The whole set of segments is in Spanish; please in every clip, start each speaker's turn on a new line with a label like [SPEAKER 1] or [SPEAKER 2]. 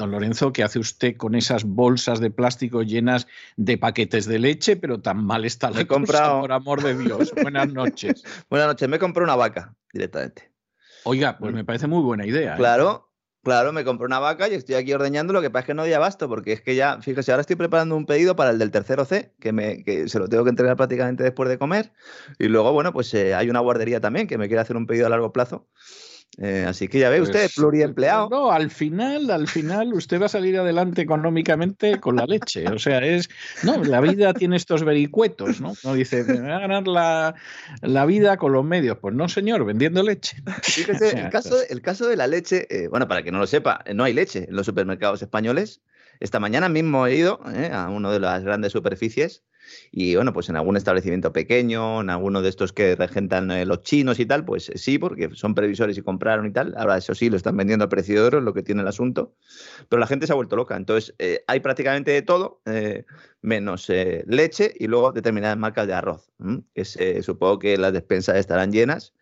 [SPEAKER 1] Don Lorenzo, ¿qué hace usted con esas bolsas de plástico llenas de paquetes de leche? Pero tan mal está la
[SPEAKER 2] he comprado.
[SPEAKER 1] por amor de Dios. Buenas noches.
[SPEAKER 2] Buenas noches, me compré una vaca directamente.
[SPEAKER 1] Oiga, pues me parece muy buena idea. ¿eh?
[SPEAKER 2] Claro, claro, me compré una vaca y estoy aquí ordeñando, lo que pasa es que no doy abasto, porque es que ya, fíjese, ahora estoy preparando un pedido para el del tercero C, que, me, que se lo tengo que entregar prácticamente después de comer, y luego, bueno, pues eh, hay una guardería también que me quiere hacer un pedido a largo plazo, eh, así que ya ve usted,
[SPEAKER 1] Pues,
[SPEAKER 2] pluriempleado.
[SPEAKER 1] No, al final, al final usted va a salir adelante económicamente con la leche. O sea, es. No, la vida tiene estos vericuetos, ¿no? No dice, me va a ganar la, la vida con los medios. Pues no, señor, vendiendo leche.
[SPEAKER 2] Fíjese, el caso, el caso de la leche, eh, bueno, para que no lo sepa, no hay leche en los supermercados españoles. Esta mañana mismo he ido eh, a uno de las grandes superficies y bueno, pues en algún establecimiento pequeño, en alguno de estos que regentan eh, los chinos y tal, pues sí, porque son previsores y compraron y tal. Ahora eso sí, lo están vendiendo a precio de oro, lo que tiene el asunto. Pero la gente se ha vuelto loca. Entonces eh, hay prácticamente de todo, eh, menos leche y luego determinadas marcas de arroz. Que se- supongo que las despensas estarán llenas.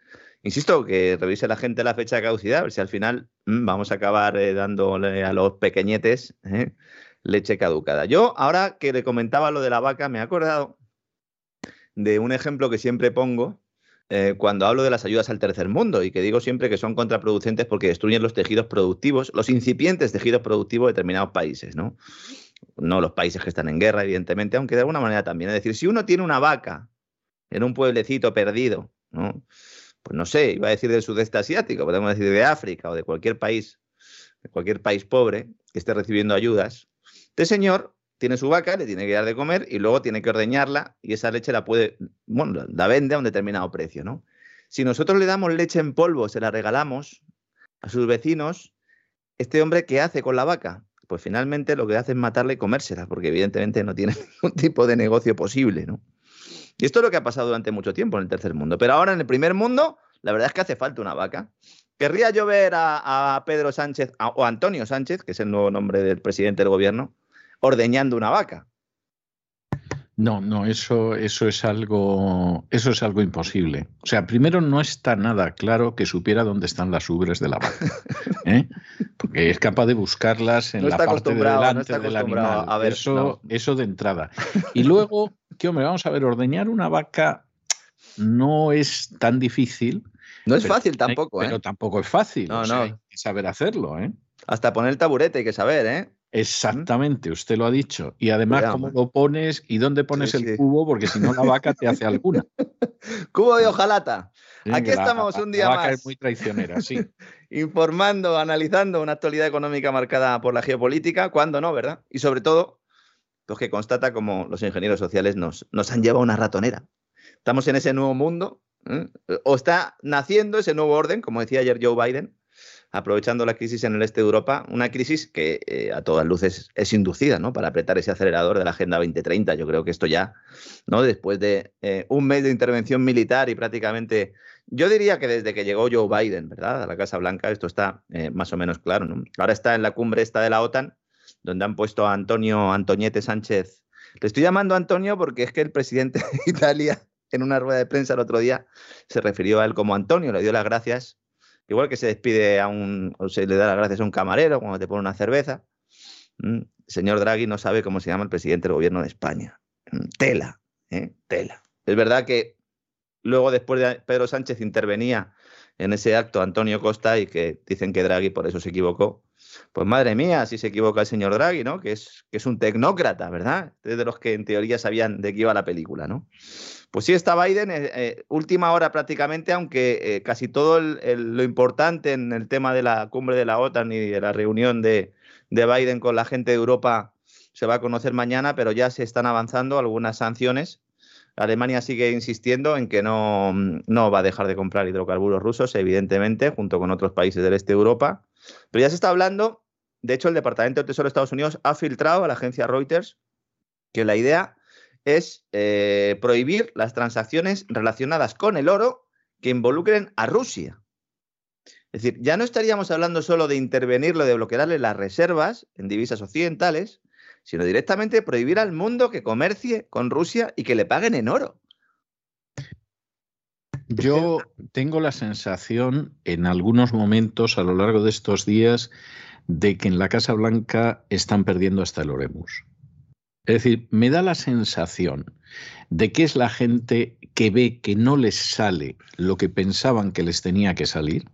[SPEAKER 2] Insisto, que revise la gente la fecha de caducidad, a ver si al final mm, vamos a acabar eh, dándole a los pequeñetes ¿eh? leche caducada. Yo, ahora que le comentaba lo de la vaca, me he acordado de un ejemplo que siempre pongo eh, cuando hablo de las ayudas al tercer mundo y que digo siempre que son contraproducentes porque destruyen los tejidos productivos, los incipientes tejidos productivos de determinados países, ¿no? No los países que están en guerra, evidentemente, aunque de alguna manera también. Es decir, si uno tiene una vaca en un pueblecito perdido, ¿no? Pues no sé, iba a decir del sudeste asiático, podemos decir de África o de cualquier país, de cualquier país pobre que esté recibiendo ayudas. Este señor tiene su vaca, le tiene que dar de comer y luego tiene que ordeñarla y esa leche la puede, bueno, la- vende a un determinado precio, ¿no? Si nosotros le damos leche en polvo, se la regalamos a sus vecinos, ¿este hombre qué hace con la vaca? Pues finalmente lo que hace es matarla y comérsela, porque evidentemente no tiene ningún tipo de negocio posible, ¿no? Y esto es lo que ha pasado durante mucho tiempo en el tercer mundo. Pero ahora en el primer mundo, la verdad es que hace falta una vaca. Querría yo ver a, a Pedro Sánchez a- o Antonio Sánchez, que es el nuevo nombre del presidente del gobierno, ordeñando una vaca.
[SPEAKER 1] No, no, eso, eso es algo, eso es algo imposible. O sea, primero no está nada claro que supiera dónde están las ubres de la vaca, ¿eh? porque es capaz de buscarlas en
[SPEAKER 2] No
[SPEAKER 1] la parte de
[SPEAKER 2] no
[SPEAKER 1] delante
[SPEAKER 2] está
[SPEAKER 1] del animal.
[SPEAKER 2] a ver,
[SPEAKER 1] eso,
[SPEAKER 2] no.
[SPEAKER 1] eso de entrada. Y luego, que hombre, vamos a ver, ordeñar una vaca no es tan difícil.
[SPEAKER 2] No es
[SPEAKER 1] pero
[SPEAKER 2] fácil tampoco, ¿eh?
[SPEAKER 1] Pero tampoco es fácil.
[SPEAKER 2] No,
[SPEAKER 1] o sea,
[SPEAKER 2] no.
[SPEAKER 1] hay que saber hacerlo, ¿eh?
[SPEAKER 2] Hasta poner el taburete hay que saber, ¿eh?
[SPEAKER 1] Exactamente, usted lo ha dicho. Y además, cómo lo pones y dónde pones
[SPEAKER 2] Sí,
[SPEAKER 1] el cubo, porque si no la vaca te hace alguna.
[SPEAKER 2] Cubo de hojalata.
[SPEAKER 1] Sí,
[SPEAKER 2] Aquí
[SPEAKER 1] la-
[SPEAKER 2] estamos
[SPEAKER 1] la-
[SPEAKER 2] un
[SPEAKER 1] la
[SPEAKER 2] día
[SPEAKER 1] vaca
[SPEAKER 2] más.
[SPEAKER 1] es muy traicionera, sí.
[SPEAKER 2] informando, analizando una actualidad económica marcada por la geopolítica, cuando no, ¿verdad? Y sobre todo, los que constata como los ingenieros sociales nos, nos han llevado una ratonera. Estamos en ese nuevo mundo, ¿eh? o está naciendo ese nuevo orden, como decía ayer Joe Biden, aprovechando la crisis en el este de Europa, una crisis que eh, a todas luces es inducida, ¿no? Para apretar ese acelerador de la Agenda 2030. Yo creo que esto ya, ¿no? Después de eh, un mes de intervención militar y prácticamente, yo diría que desde que llegó Joe Biden, ¿verdad? A la Casa Blanca, esto está eh, más o menos claro, ¿no? Ahora está en la cumbre esta de la OTAN, donde han puesto a Antonio Antoñete Sánchez. Le estoy llamando Antonio porque es que el presidente de Italia, en una rueda de prensa el otro día, se refirió a él como Antonio, le dio las gracias Igual que se despide a un, o se le da las gracias a un camarero cuando te pone una cerveza. El señor Draghi no sabe cómo se llama el presidente del gobierno de España. Tela. ¿eh? tela. Es verdad que luego después de Pedro Sánchez intervenía en ese acto Antonio Costa y que dicen que Draghi por eso se equivocó. Pues madre mía, si se equivoca el señor Draghi, ¿no? Que es, que es un tecnócrata, ¿verdad? Es de los que en teoría sabían de qué iba la película, ¿no? Pues sí está Biden, eh, eh, última hora prácticamente, aunque eh, casi todo lo importante en el tema de la cumbre de la OTAN y de la reunión de, de Biden con la gente de Europa se va a conocer mañana, pero ya se están avanzando algunas sanciones Alemania sigue insistiendo en que no, no, va a dejar de comprar hidrocarburos rusos, evidentemente, junto con otros países del este de Europa. Pero ya se está hablando, de hecho, el Departamento de Tesoro de Estados Unidos ha filtrado a la agencia Reuters que la idea es eh, prohibir las transacciones relacionadas con el oro que involucren a Rusia. Es decir, ya no estaríamos hablando solo de intervenirlo, de bloquearle las reservas en divisas occidentales, sino directamente prohibir al mundo que comercie con Rusia y que le paguen en oro.
[SPEAKER 1] Yo tengo la sensación en algunos momentos a lo largo de estos días de que en la Casa Blanca están perdiendo hasta el Oremus. Es decir, me da la sensación de que es la gente que ve que no les sale lo que pensaban que les tenía que salir,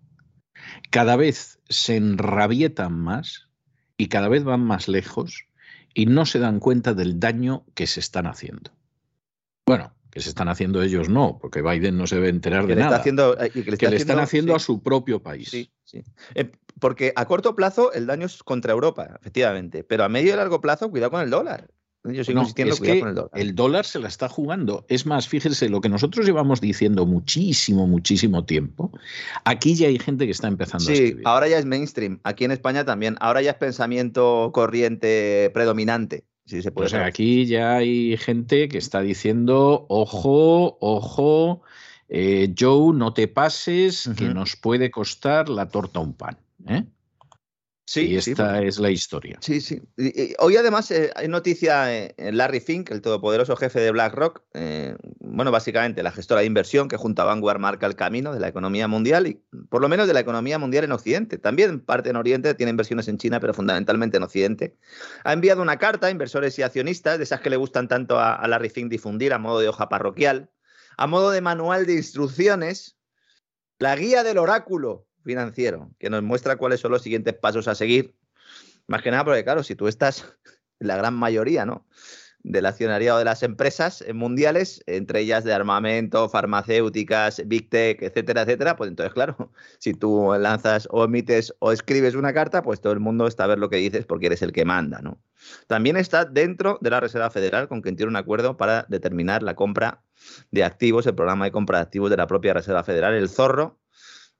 [SPEAKER 1] cada vez se enrabietan más y cada vez van más lejos y no se dan cuenta del daño que se están haciendo. Bueno, que se están haciendo ellos no, porque Biden no se debe enterar de nada.
[SPEAKER 2] Haciendo,
[SPEAKER 1] eh, que le, están haciendo a su propio país.
[SPEAKER 2] Sí, sí. Eh, porque a corto plazo el daño es contra Europa, efectivamente, pero a medio y largo plazo cuidado con el dólar.
[SPEAKER 1] Yo sigo insistiendo, que el dólar. El dólar se la está jugando. Es más, fíjense, lo que nosotros llevamos diciendo muchísimo, muchísimo tiempo, aquí ya hay gente que está empezando
[SPEAKER 2] a
[SPEAKER 1] escribir.
[SPEAKER 2] ahora ya es mainstream. Aquí en España también. Ahora ya es pensamiento corriente predominante. Si se puede
[SPEAKER 1] pues aquí ya hay gente que está diciendo, ojo, ojo, eh, Joe, no te pases, que nos puede costar la torta un pan. ¿eh? Sí, y esta es la historia.
[SPEAKER 2] Sí, sí. hoy además eh, hay noticia en Larry Fink, el todopoderoso jefe de BlackRock, eh, bueno, básicamente la gestora de inversión que junto a Vanguard marca el camino de la economía mundial y por lo menos de la economía mundial en Occidente. También parte en Oriente, tiene inversiones en China, pero fundamentalmente en Occidente. Ha enviado una carta a inversores y accionistas, de esas que le gustan tanto a, a Larry Fink difundir a modo de hoja parroquial, a modo de manual de instrucciones, la guía del oráculo financiero, que nos muestra cuáles son los siguientes pasos a seguir. Más que nada porque, claro, si tú estás la gran mayoría, ¿no? del accionariado de las empresas mundiales, entre ellas de armamento, farmacéuticas, big tech, etcétera, etcétera, pues entonces, claro, si tú lanzas o emites o escribes una carta, pues todo el mundo está a ver lo que dices porque eres el que manda, ¿no? También está dentro de la Reserva Federal, con quien tiene un acuerdo para determinar la compra de activos, el programa de compra de activos de la propia Reserva Federal, el zorro,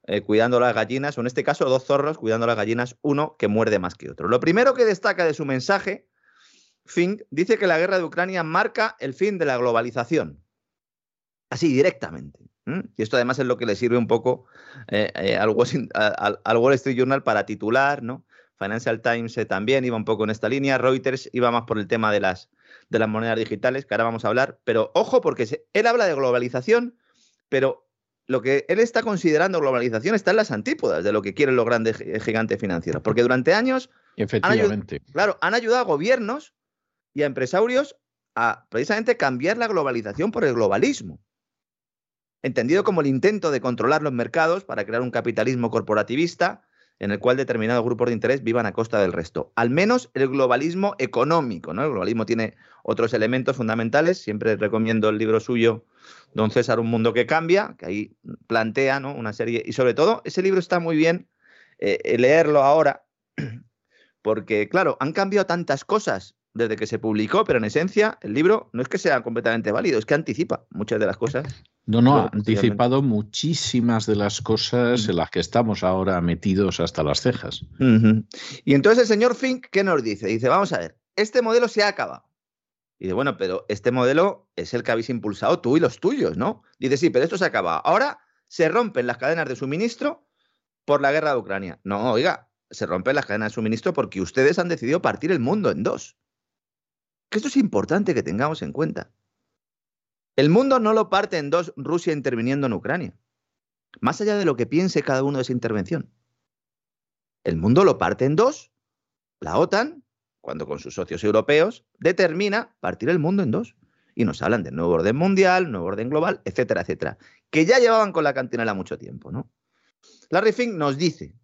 [SPEAKER 2] eh, cuidando las gallinas, o en este caso dos zorros cuidando las gallinas, uno que muerde más que otro. Lo primero que destaca de su mensaje, Fink, dice que la guerra de Ucrania marca el fin de la globalización. Así, directamente. Y esto además es lo que le sirve un poco eh, eh, al, Wall Street Journal para titular, ¿no? Financial Times también iba un poco en esta línea, Reuters iba más por el tema de las, de las monedas digitales, que ahora vamos a hablar, pero ojo porque él habla de globalización, pero lo que él está considerando globalización está en las antípodas de lo que quieren los grandes gigantes financieros. Porque durante años.
[SPEAKER 1] Efectivamente.
[SPEAKER 2] claro, han ayudado a gobiernos y a empresarios a precisamente cambiar la globalización por el globalismo. Entendido como el intento de controlar los mercados para crear un capitalismo corporativista en el cual determinados grupos de interés vivan a costa del resto. Al menos el globalismo económico, ¿no? El globalismo tiene otros elementos fundamentales. Siempre recomiendo el libro suyo, Don César, Un Mundo que Cambia, que ahí plantea ¿no? una serie. Y sobre todo, ese libro está muy bien eh, eh, leerlo ahora, porque, claro, han cambiado tantas cosas desde que se publicó, pero en esencia el libro no es que sea completamente válido, es que anticipa muchas de las cosas.
[SPEAKER 1] No, no, ha anticipado muchísimas de las cosas en las que estamos ahora metidos hasta las cejas.
[SPEAKER 2] Y entonces el señor Fink, ¿qué nos dice? Dice, vamos a ver, este modelo se ha acabado. Y dice, bueno, pero este modelo es el que habéis impulsado tú y los tuyos, ¿no? Dice, sí, pero esto se ha acabado. Ahora se rompen las cadenas de suministro por la guerra de Ucrania. No, oiga, se rompen las cadenas de suministro porque ustedes han decidido partir el mundo en dos. Que esto es importante que tengamos en cuenta. El mundo no lo parte en dos Rusia interviniendo en Ucrania, más allá de lo que piense cada uno de esa intervención. El mundo lo parte en dos. La OTAN, cuando con sus socios europeos, determina partir el mundo en dos. y nos hablan del nuevo orden mundial, nuevo orden global, etcétera, etcétera, que ya llevaban con la cantinela mucho tiempo, ¿no? Larry Fink nos dice,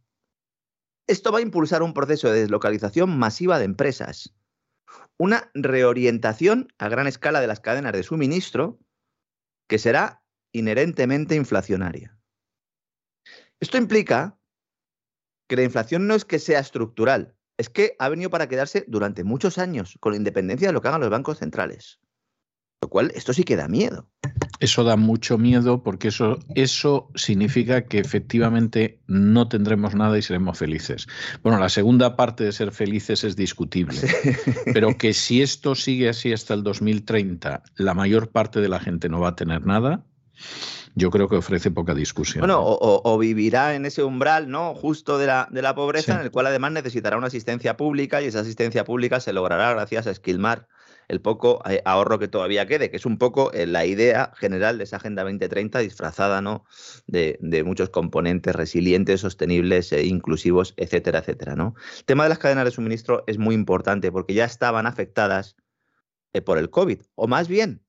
[SPEAKER 2] esto va a impulsar un proceso de deslocalización masiva de empresas, una reorientación a gran escala de las cadenas de suministro que será inherentemente inflacionaria. Esto implica que la inflación no es que sea estructural, es que ha venido para quedarse durante muchos años, con independencia de lo que hagan los bancos centrales. Lo cual, esto sí que da miedo.
[SPEAKER 1] Eso da mucho miedo porque eso, eso significa que efectivamente no tendremos nada y seremos felices. Bueno, la segunda parte de ser felices es discutible, pero que si esto sigue así hasta el 2030, la mayor parte de la gente no va a tener nada, yo creo que ofrece poca discusión.
[SPEAKER 2] Bueno, o, vivirá en ese umbral, ¿no? Justo de la, de la pobreza, en el cual además necesitará una asistencia pública y esa asistencia pública se logrará gracias a Esquilmar el poco eh, ahorro que todavía quede, que es un poco eh, la idea general de esa Agenda 2030 disfrazada ¿no? de, muchos componentes resilientes, sostenibles, e inclusivos, etcétera, etcétera. ¿no? El tema de las cadenas de suministro es muy importante porque ya estaban afectadas eh, por el COVID, o más bien,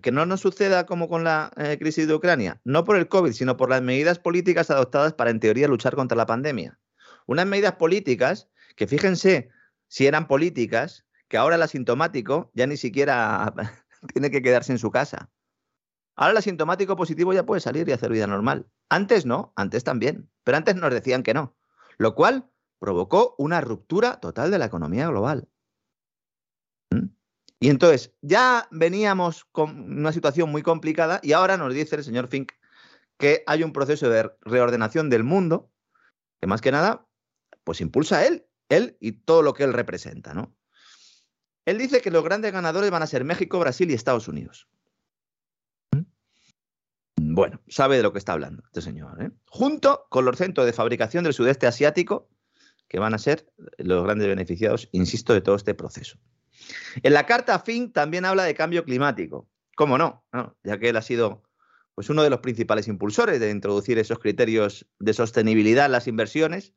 [SPEAKER 2] que no nos suceda como con la crisis de Ucrania, no por el COVID, sino por las medidas políticas adoptadas para, en teoría, luchar contra la pandemia. Unas medidas políticas que, fíjense, si eran políticas, que ahora el asintomático ya ni siquiera tiene que quedarse en su casa. Ahora el asintomático positivo ya puede salir y hacer vida normal. Antes no, antes también, pero antes nos decían que no, lo cual provocó una ruptura total de la economía global. ¿Mm? Y entonces ya veníamos con una situación muy complicada y ahora nos dice el señor Fink que hay un proceso de reordenación del mundo que más que nada pues impulsa él, él y todo lo que él representa, ¿no? Él dice que los grandes ganadores van a ser México, Brasil y Estados Unidos. Bueno, sabe de lo que está hablando este señor. ¿eh? Junto con los centros de fabricación del sudeste asiático, que van a ser los grandes beneficiados, insisto, de todo este proceso. En la carta FIN también habla de cambio climático. ¿Cómo no? Ya que él ha sido pues, uno de los principales impulsores de introducir esos criterios de sostenibilidad en las inversiones,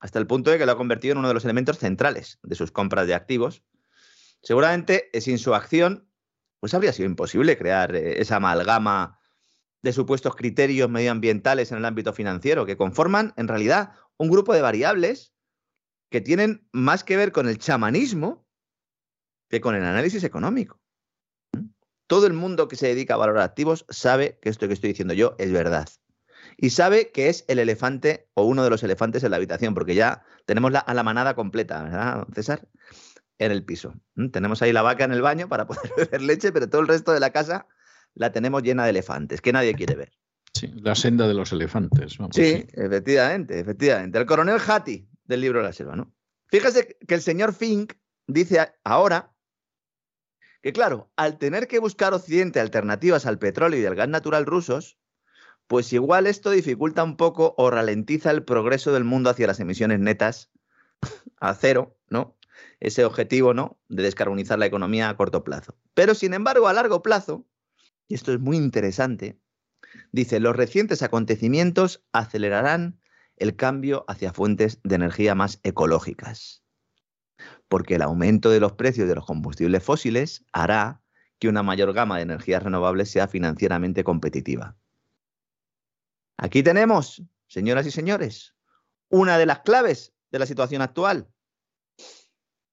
[SPEAKER 2] hasta el punto de que lo ha convertido en uno de los elementos centrales de sus compras de activos Seguramente eh, sin su acción, pues habría sido imposible crear eh, esa amalgama de supuestos criterios medioambientales en el ámbito financiero, que conforman en realidad un grupo de variables que tienen más que ver con el chamanismo que con el análisis económico. ¿Mm? Todo el mundo que se dedica a valorar activos sabe que esto que estoy diciendo yo es verdad. Y sabe que es el elefante o uno de los elefantes en la habitación, porque ya tenemos la, a la manada completa, ¿verdad, César? en el piso. Tenemos ahí la vaca en el baño para poder beber leche, pero todo el resto de la casa la tenemos llena de elefantes, que nadie quiere ver.
[SPEAKER 1] Sí, la senda de los elefantes.
[SPEAKER 2] sí, efectivamente, efectivamente. El coronel Hattie del libro de la selva, ¿no? Fíjese que el señor Fink dice ahora que, claro, al tener que buscar Occidente alternativas al petróleo y al gas natural rusos, pues igual esto dificulta un poco o ralentiza el progreso del mundo hacia las emisiones netas a cero, ¿no? ese objetivo ¿no? de descarbonizar la economía a corto plazo. Pero, sin embargo, a largo plazo, y esto es muy interesante, dice, los recientes acontecimientos acelerarán el cambio hacia fuentes de energía más ecológicas, porque el aumento de los precios de los combustibles fósiles hará que una mayor gama de energías renovables sea financieramente competitiva. Aquí tenemos, señoras y señores, una de las claves de la situación actual.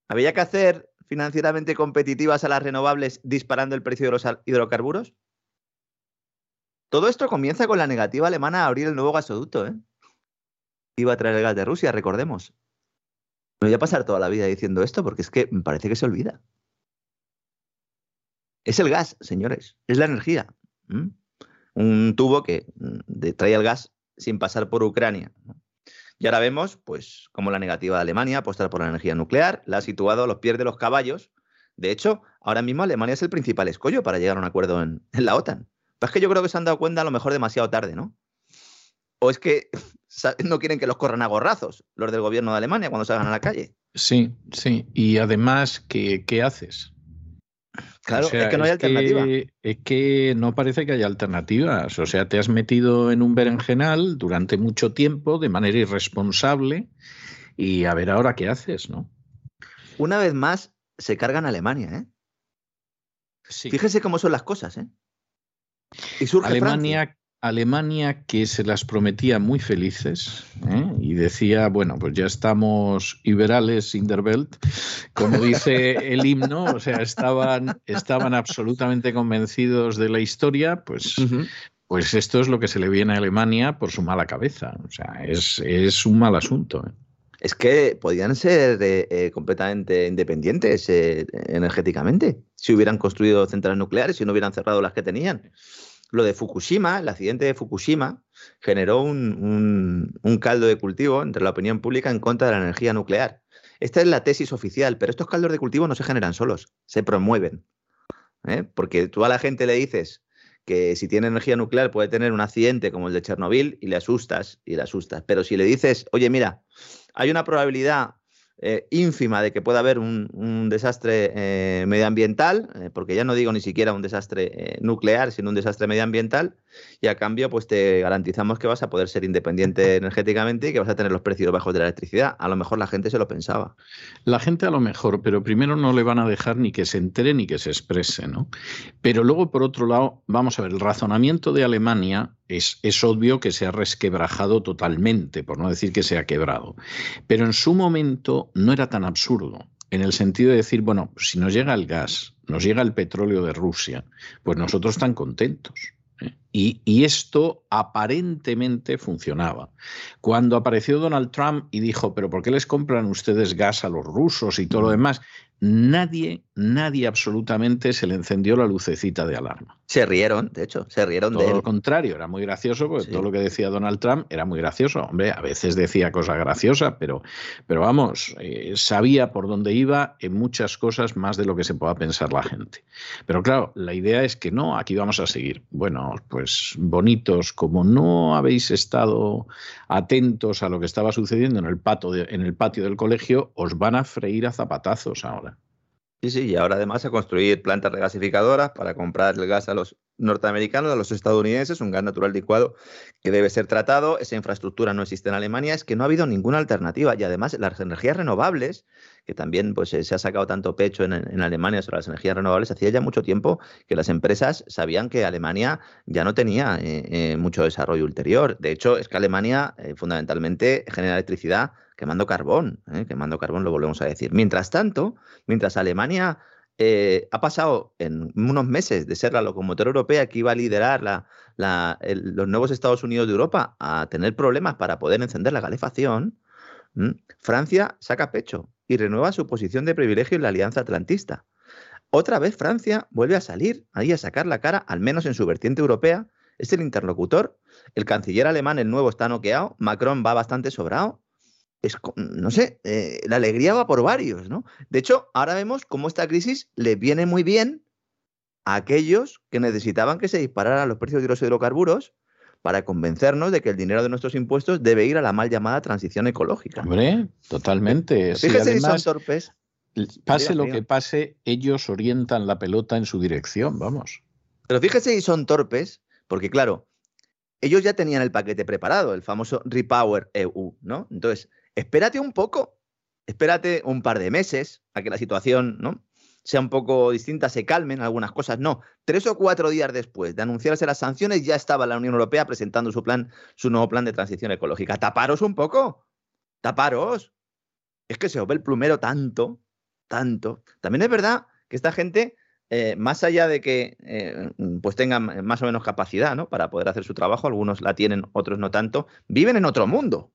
[SPEAKER 2] ¿Había que hacer financieramente competitivas a las renovables disparando el precio de los hidrocarburos? Todo esto comienza con la negativa alemana a abrir el nuevo gasoducto. ¿eh? Iba a traer el gas de Rusia, recordemos. Me voy a pasar toda la vida diciendo esto porque es que me parece que se olvida. Es el gas, señores, es la energía. Un tubo que mm, trae el gas sin pasar por Ucrania. Y ahora vemos, pues, cómo la negativa de Alemania apostar por la energía nuclear la ha situado a los pies de los caballos. De hecho, ahora mismo Alemania es el principal escollo para llegar a un acuerdo en, la OTAN. Pero es que yo creo que se han dado cuenta a lo mejor demasiado tarde, ¿no? O es que no quieren que los corran a gorrazos los del gobierno de Alemania cuando salgan a la calle.
[SPEAKER 1] Sí, sí. Y además, ¿qué, qué haces?
[SPEAKER 2] Claro, es que no hay alternativa.
[SPEAKER 1] es que no parece que haya alternativas. O sea, te has metido en un berenjenal durante mucho tiempo de manera irresponsable y a ver ahora qué haces, ¿no?
[SPEAKER 2] Una vez más se cargan Alemania, ¿eh? Fíjese cómo son las cosas, ¿eh?
[SPEAKER 1] Y surge Alemania, Alemania que se las prometía muy felices ¿eh? y decía, bueno, pues ya estamos liberales in der Welt, como dice el himno, o sea, estaban, estaban absolutamente convencidos de la historia, pues, pues esto es lo que se le viene a Alemania por su mala cabeza, o sea, es, un mal asunto. ¿eh?
[SPEAKER 2] Es que podían ser eh, completamente independientes energéticamente si hubieran construido centrales nucleares, si no hubieran cerrado las que tenían lo de Fukushima, el accidente de Fukushima, generó un, caldo de cultivo entre la opinión pública en contra de la energía nuclear. Esta es la tesis oficial, pero estos caldos de cultivo no se generan solos, se promueven. ¿eh? Porque tú a la gente le dices que si tiene energía nuclear puede tener un accidente como el de Chernobyl y le asustas y le asustas. Pero si le dices, oye, mira, hay una probabilidad eh, ínfima de que pueda haber un, desastre eh, medioambiental, eh, porque ya no digo ni siquiera un desastre nuclear, sino un desastre medioambiental, y a cambio pues te garantizamos que vas a poder ser independiente energéticamente y que vas a tener los precios bajos de la electricidad. A lo mejor la gente se lo pensaba.
[SPEAKER 1] La gente a lo mejor, pero primero no le van a dejar ni que se entere ni que se exprese, ¿no? Pero luego, por otro lado, vamos a ver, el razonamiento de Alemania es, obvio que se ha resquebrajado totalmente, por no decir que se ha quebrado. Pero en su momento no era tan absurdo, en el sentido de decir, bueno, si nos llega el gas, nos llega el petróleo de Rusia, pues nosotros están contentos. ¿eh? Y, y, esto aparentemente funcionaba. Cuando apareció Donald Trump y dijo, pero ¿por qué les compran ustedes gas a los rusos y todo lo demás? nadie, nadie absolutamente se le encendió la lucecita de alarma.
[SPEAKER 2] Se rieron, de hecho, se rieron
[SPEAKER 1] todo
[SPEAKER 2] de
[SPEAKER 1] lo contrario, era muy gracioso, porque todo lo que decía Donald Trump era muy gracioso. Hombre, a veces decía cosas graciosas, pero, pero vamos, eh, sabía por dónde iba en muchas cosas más de lo que se pueda pensar la gente. Pero claro, la idea es que no, aquí vamos a seguir. Bueno, pues bonitos, como no habéis estado atentos a lo que estaba sucediendo en el, pato en el patio del colegio, os van a freír a zapatazos ahora.
[SPEAKER 2] Sí, sí, y ahora además a construir plantas regasificadoras para comprar el gas a los norteamericanos, a los estadounidenses, un gas natural licuado que debe ser tratado. Esa infraestructura no existe en Alemania, es que no ha habido ninguna alternativa. Y además las energías renovables, que también pues, se ha sacado tanto pecho en, Alemania sobre las energías renovables, hacía ya mucho tiempo que las empresas sabían que Alemania ya no tenía eh, eh, mucho desarrollo ulterior. De hecho, es que Alemania eh, fundamentalmente genera electricidad quemando carbón, ¿eh? quemando carbón lo volvemos a decir. Mientras tanto, mientras Alemania eh, ha pasado en unos meses de ser la locomotora europea que iba a liderar los nuevos Estados Unidos de Europa a tener problemas para poder encender la calefacción, Francia saca pecho y renueva su posición de privilegio en la Alianza Atlantista. Otra vez Francia vuelve a salir ahí a sacar la cara, al menos en su vertiente europea, es el interlocutor. El canciller alemán, el nuevo, está noqueado, Macron va bastante sobrado es, no sé, eh, la alegría va por varios, ¿no? De hecho, ahora vemos cómo esta crisis le viene muy bien a aquellos que necesitaban que se dispararan los precios de los hidrocarburos para convencernos de que el dinero de nuestros impuestos debe ir a la mal llamada transición ecológica.
[SPEAKER 1] Hombre, totalmente.
[SPEAKER 2] Fíjese si son torpes.
[SPEAKER 1] Pase lo que pase, ellos orientan la pelota en su dirección, vamos.
[SPEAKER 2] Pero fíjese si son torpes, porque claro, ellos ya tenían el paquete preparado, el famoso Repower EU, ¿no? Entonces, espérate un poco, espérate un par de meses a que la situación ¿no? Sea un poco distinta, se calmen algunas cosas. No, tres o cuatro días después de anunciarse las sanciones ya estaba la Unión Europea presentando su plan, su nuevo plan de transición ecológica. Taparos un poco, taparos. Es que se os ve el plumero tanto, tanto. También es verdad que esta gente, eh, más allá de que eh, pues tengan más o menos capacidad ¿no? para poder hacer su trabajo, algunos la tienen, otros no tanto, viven en otro mundo.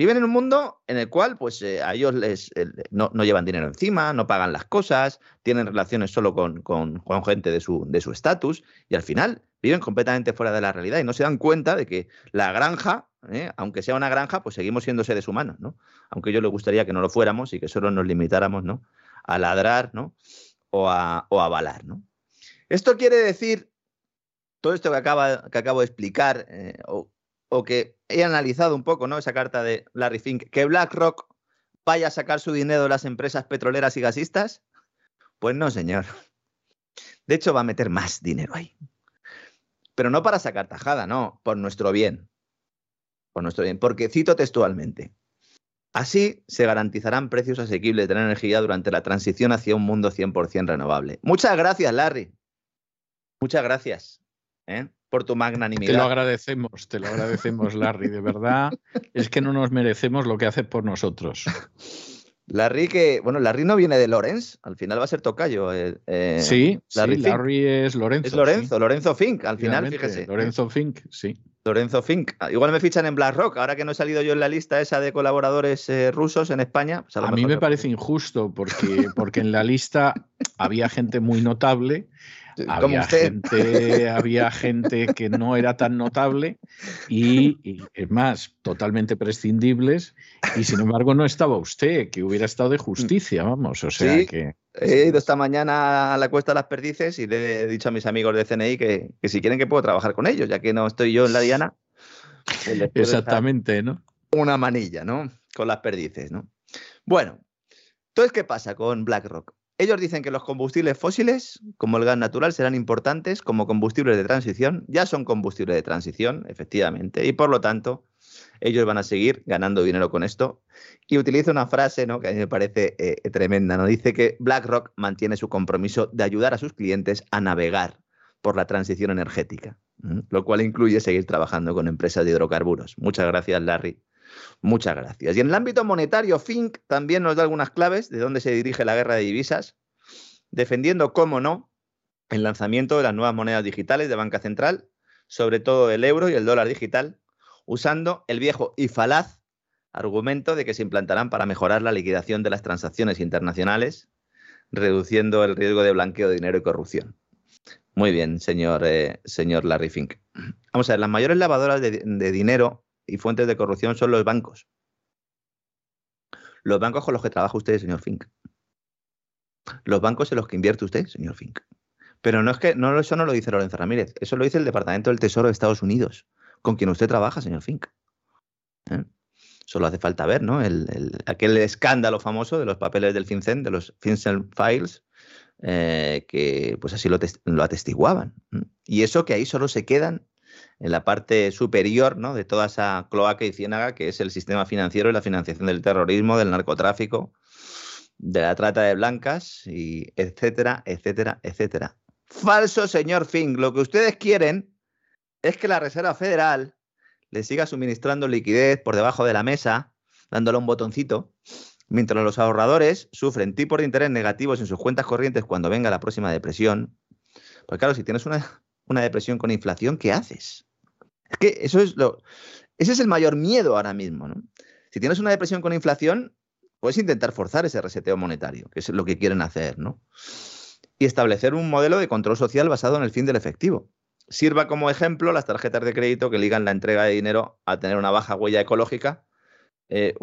[SPEAKER 2] Viven en un mundo en el cual, pues, eh, a ellos les, no, llevan dinero encima, no pagan las cosas, tienen relaciones solo con, con, gente de su estatus, y al final viven completamente fuera de la realidad y no se dan cuenta de que la granja, eh, aunque sea una granja, pues seguimos siendo seres humanos, ¿no? Aunque yo les gustaría que no lo fuéramos y que solo nos limitáramos, ¿no? A ladrar, ¿no? O a, o a balar, ¿no? Esto quiere decir, todo esto que, acaba, que acabo de explicar, eh, o que he analizado un poco, ¿no? Esa carta de Larry Fink, que BlackRock vaya a sacar su dinero de las empresas petroleras y gasistas. Pues no, señor. De hecho, va a meter más dinero ahí. Pero no para sacar tajada, no, por nuestro bien. Por nuestro bien. Porque cito textualmente. Así se garantizarán precios asequibles de la energía durante la transición hacia un mundo 100% renovable. Muchas gracias, Larry. Muchas gracias ¿eh? Por tu magnanimidad.
[SPEAKER 1] Te lo agradecemos, te lo agradecemos, Larry. De verdad, es que no nos merecemos lo que hace por nosotros.
[SPEAKER 2] Larry que, bueno, Larry no viene de Lorenz, al final va a ser tocayo. Eh,
[SPEAKER 1] eh, sí, Larry, es Lorenzo.
[SPEAKER 2] Es Lorenzo, Lorenzo Fink, al final, fíjese.
[SPEAKER 1] Lorenzo Fink, sí.
[SPEAKER 2] Lorenzo Fink. Ah, igual me fichan en BlackRock, ahora que no he salido yo en la lista esa de colaboradores eh, rusos en España.
[SPEAKER 1] Pues a, mí me parece injusto porque, porque en la lista había gente muy notable había gente, había gente que no era tan notable y, es más, totalmente prescindibles, y sin embargo no estaba usted, que hubiera estado de justicia, vamos. O sea que.
[SPEAKER 2] He ido esta mañana a la Cuesta de las Perdices y le he dicho a mis amigos de CNI que, si quieren que puedo trabajar con ellos, ya que no estoy yo en la Diana.
[SPEAKER 1] Pues Exactamente, ¿no?
[SPEAKER 2] Una manilla, ¿no? Con las perdices, ¿no? Bueno, entonces, ¿qué pasa con BlackRock? Ellos dicen que los combustibles fósiles, como el gas natural, serán importantes como combustibles de transición. Ya son combustibles de transición, efectivamente, y por lo tanto, ellos van a seguir ganando dinero con esto. Y utiliza una frase que a mí me parece eh, tremenda. ¿no? Dice que BlackRock mantiene su compromiso de ayudar a sus clientes a navegar por la transición energética, lo cual incluye seguir trabajando con empresas de hidrocarburos. Muchas gracias, Larry. Muchas gracias. Y en el ámbito monetario, Fink también nos da algunas claves de dónde se dirige la guerra de divisas, defendiendo, cómo no, el lanzamiento de las nuevas monedas digitales de banca central, sobre todo el euro y el dólar digital, usando el viejo y falaz argumento de que se implantarán para mejorar la liquidación de las transacciones internacionales, reduciendo el riesgo de blanqueo de dinero y corrupción. Muy bien, señor, eh, señor Larry Fink. Vamos a ver, las mayores lavadoras de, de dinero y fuentes de corrupción son los bancos. Los bancos con los que trabaja usted, señor Fink. Los bancos en los que invierte usted, señor Fink. Pero no es que no, eso no lo dice Lorenzo Ramírez, eso lo dice el Departamento del Tesoro de Estados Unidos, con quien usted trabaja, señor Fink. ¿Eh? Solo hace falta ver, ¿no? El, aquel escándalo famoso de los papeles del FinCEN, de los FinCEN Files, eh, que pues así lo, lo atestiguaban. Y eso que ahí solo se quedan en la parte superior ¿no? de toda esa cloaca y ciénaga que es el sistema financiero y la financiación del terrorismo, del narcotráfico, de la trata de blancas, y etcétera, etcétera, etcétera. Falso, señor Fink. Lo que ustedes quieren es que la Reserva Federal le siga suministrando liquidez por debajo de la mesa, dándole un botoncito, mientras los ahorradores sufren tipos de interés negativos en sus cuentas corrientes cuando venga la próxima depresión. Pues claro, si tienes una, una depresión con inflación, ¿qué haces? Es que eso es lo. Ese es el mayor miedo ahora mismo, ¿no? Si tienes una depresión con inflación, puedes intentar forzar ese reseteo monetario, que es lo que quieren hacer, ¿no? Y establecer un modelo de control social basado en el fin del efectivo. Sirva como ejemplo las tarjetas de crédito que ligan la entrega de dinero a tener una baja huella ecológica. Eh,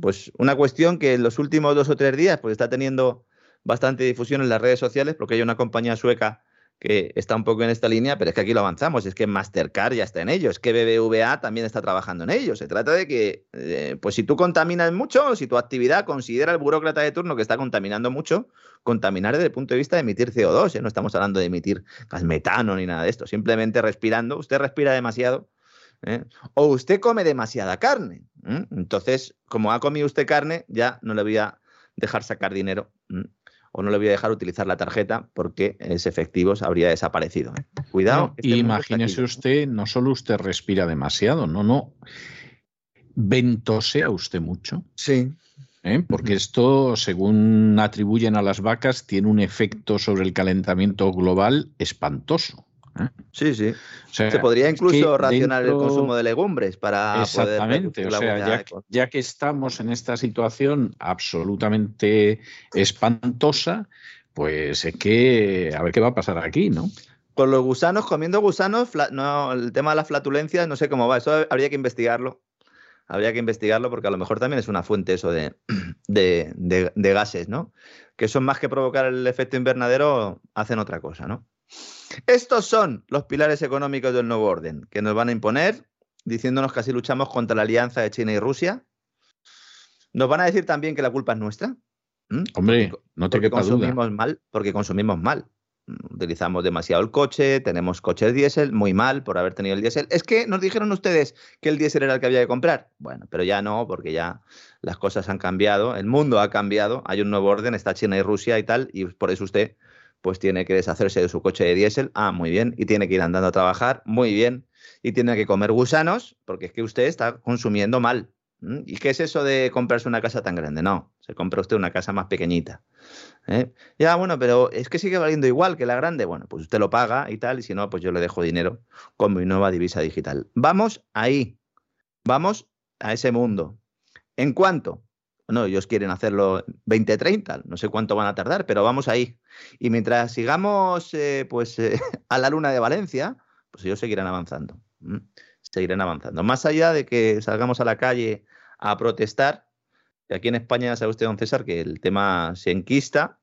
[SPEAKER 2] pues una cuestión que en los últimos dos o tres días pues está teniendo bastante difusión en las redes sociales porque hay una compañía sueca que está un poco en esta línea, pero es que aquí lo avanzamos, es que Mastercard ya está en ello, es que BBVA también está trabajando en ello. Se trata de que, eh, pues si tú contaminas mucho, si tu actividad considera el burócrata de turno que está contaminando mucho, contaminar desde el punto de vista de emitir CO2, ¿eh? no estamos hablando de emitir gas metano ni nada de esto, simplemente respirando, usted respira demasiado. ¿eh? O usted come demasiada carne. Entonces, como ha comido usted carne, ya no le voy a dejar sacar dinero o no le voy a dejar utilizar la tarjeta porque ese efectivo habría desaparecido. ¿eh? Cuidado.
[SPEAKER 1] Este imagínese usted, no solo usted respira demasiado, no, no. Ventosea usted mucho.
[SPEAKER 2] Sí.
[SPEAKER 1] ¿Eh? Porque esto, según atribuyen a las vacas, tiene un efecto sobre el calentamiento global espantoso.
[SPEAKER 2] ¿Eh? Sí, sí. Se podría incluso racionar el consumo de legumbres para
[SPEAKER 1] Exactamente. o sea, ya, que estamos en esta situación absolutamente espantosa, pues es que a ver qué va a pasar aquí, ¿no?
[SPEAKER 2] Con los gusanos, comiendo gusanos, no, el tema de las flatulencias, no sé cómo va. Eso habría que investigarlo. Habría que investigarlo porque a lo mejor también es una fuente eso de, de, de gases, ¿no? Que son más que provocar el efecto invernadero, hacen otra cosa, ¿no? Estos son los pilares económicos del nuevo orden que nos van a imponer, diciéndonos que así luchamos contra la alianza de China y Rusia. Nos van a decir también que la culpa es nuestra.
[SPEAKER 1] Hombre, no te
[SPEAKER 2] porque consumimos mal, porque consumimos mal. utilizamos demasiado el coche, tenemos coches diésel, muy mal por haber tenido el diésel. Es que nos dijeron ustedes que el diésel era el que había que comprar. Bueno, pero ya no, porque ya las cosas han cambiado, el mundo ha cambiado, hay un nuevo orden, está China y Rusia y tal, y por eso usted pues tiene que deshacerse de su coche de diésel, ah, muy bien, y tiene que ir andando a trabajar, muy bien, y tiene que comer gusanos, porque es que usted está consumiendo mal. ¿Y qué es eso de comprarse una casa tan grande? No, se compra usted una casa más pequeñita. ¿eh? Ya, bueno, pero es que sigue valiendo igual que la grande. Bueno, pues usted lo paga y tal, y si no, pues yo le dejo dinero con mi nueva divisa digital. Vamos ahí, vamos a ese mundo. ¿En cuánto? No, ellos quieren hacerlo 2030, no sé cuánto van a tardar, pero vamos ahí. Y mientras sigamos eh, pues, eh, a la luna de Valencia, pues ellos seguirán avanzando. Seguirán avanzando. Más allá de que salgamos a la calle a protestar. Aquí en España, sabe usted, don César, que el tema se enquista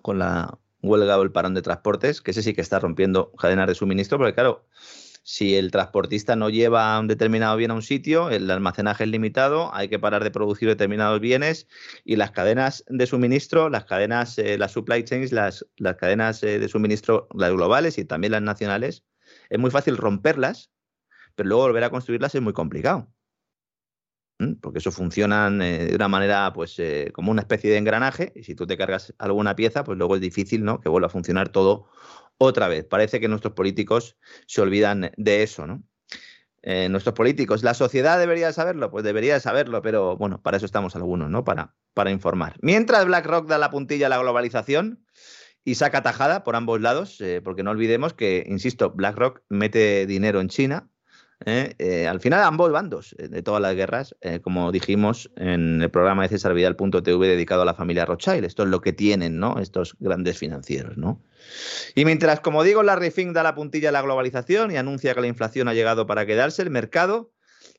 [SPEAKER 2] con la huelga o el parón de transportes, que ese sí que está rompiendo cadenas de suministro, porque claro, si el transportista no lleva un determinado bien a un sitio, el almacenaje es limitado, hay que parar de producir determinados bienes y las cadenas de suministro, las cadenas, eh, las supply chains, las, cadenas eh, de suministro, las globales y también las nacionales, es muy fácil romperlas, pero luego volver a construirlas es muy complicado porque eso funciona eh, de una manera pues como una especie de engranaje y si tú te cargas alguna pieza pues luego es difícil ¿no? que vuelva a funcionar todo otra vez. Parece que nuestros políticos se olvidan de eso, ¿no? Eh, nuestros políticos, ¿la sociedad debería saberlo? Pues debería saberlo, pero bueno, para eso estamos algunos, ¿no? Para, para informar. Mientras BlackRock da la puntilla a la globalización y saca tajada por ambos lados, porque no olvidemos que, insisto, BlackRock mete dinero en China, ¿eh? Eh, al final ambos bandos eh, de todas las guerras, como dijimos en el programa de César Vidal.tv dedicado a la familia Rothschild. Esto es lo que tienen ¿no? estos grandes financieros. ¿no? Y mientras, como digo, Larry Fink da la puntilla a la globalización y anuncia que la inflación ha llegado para quedarse, el mercado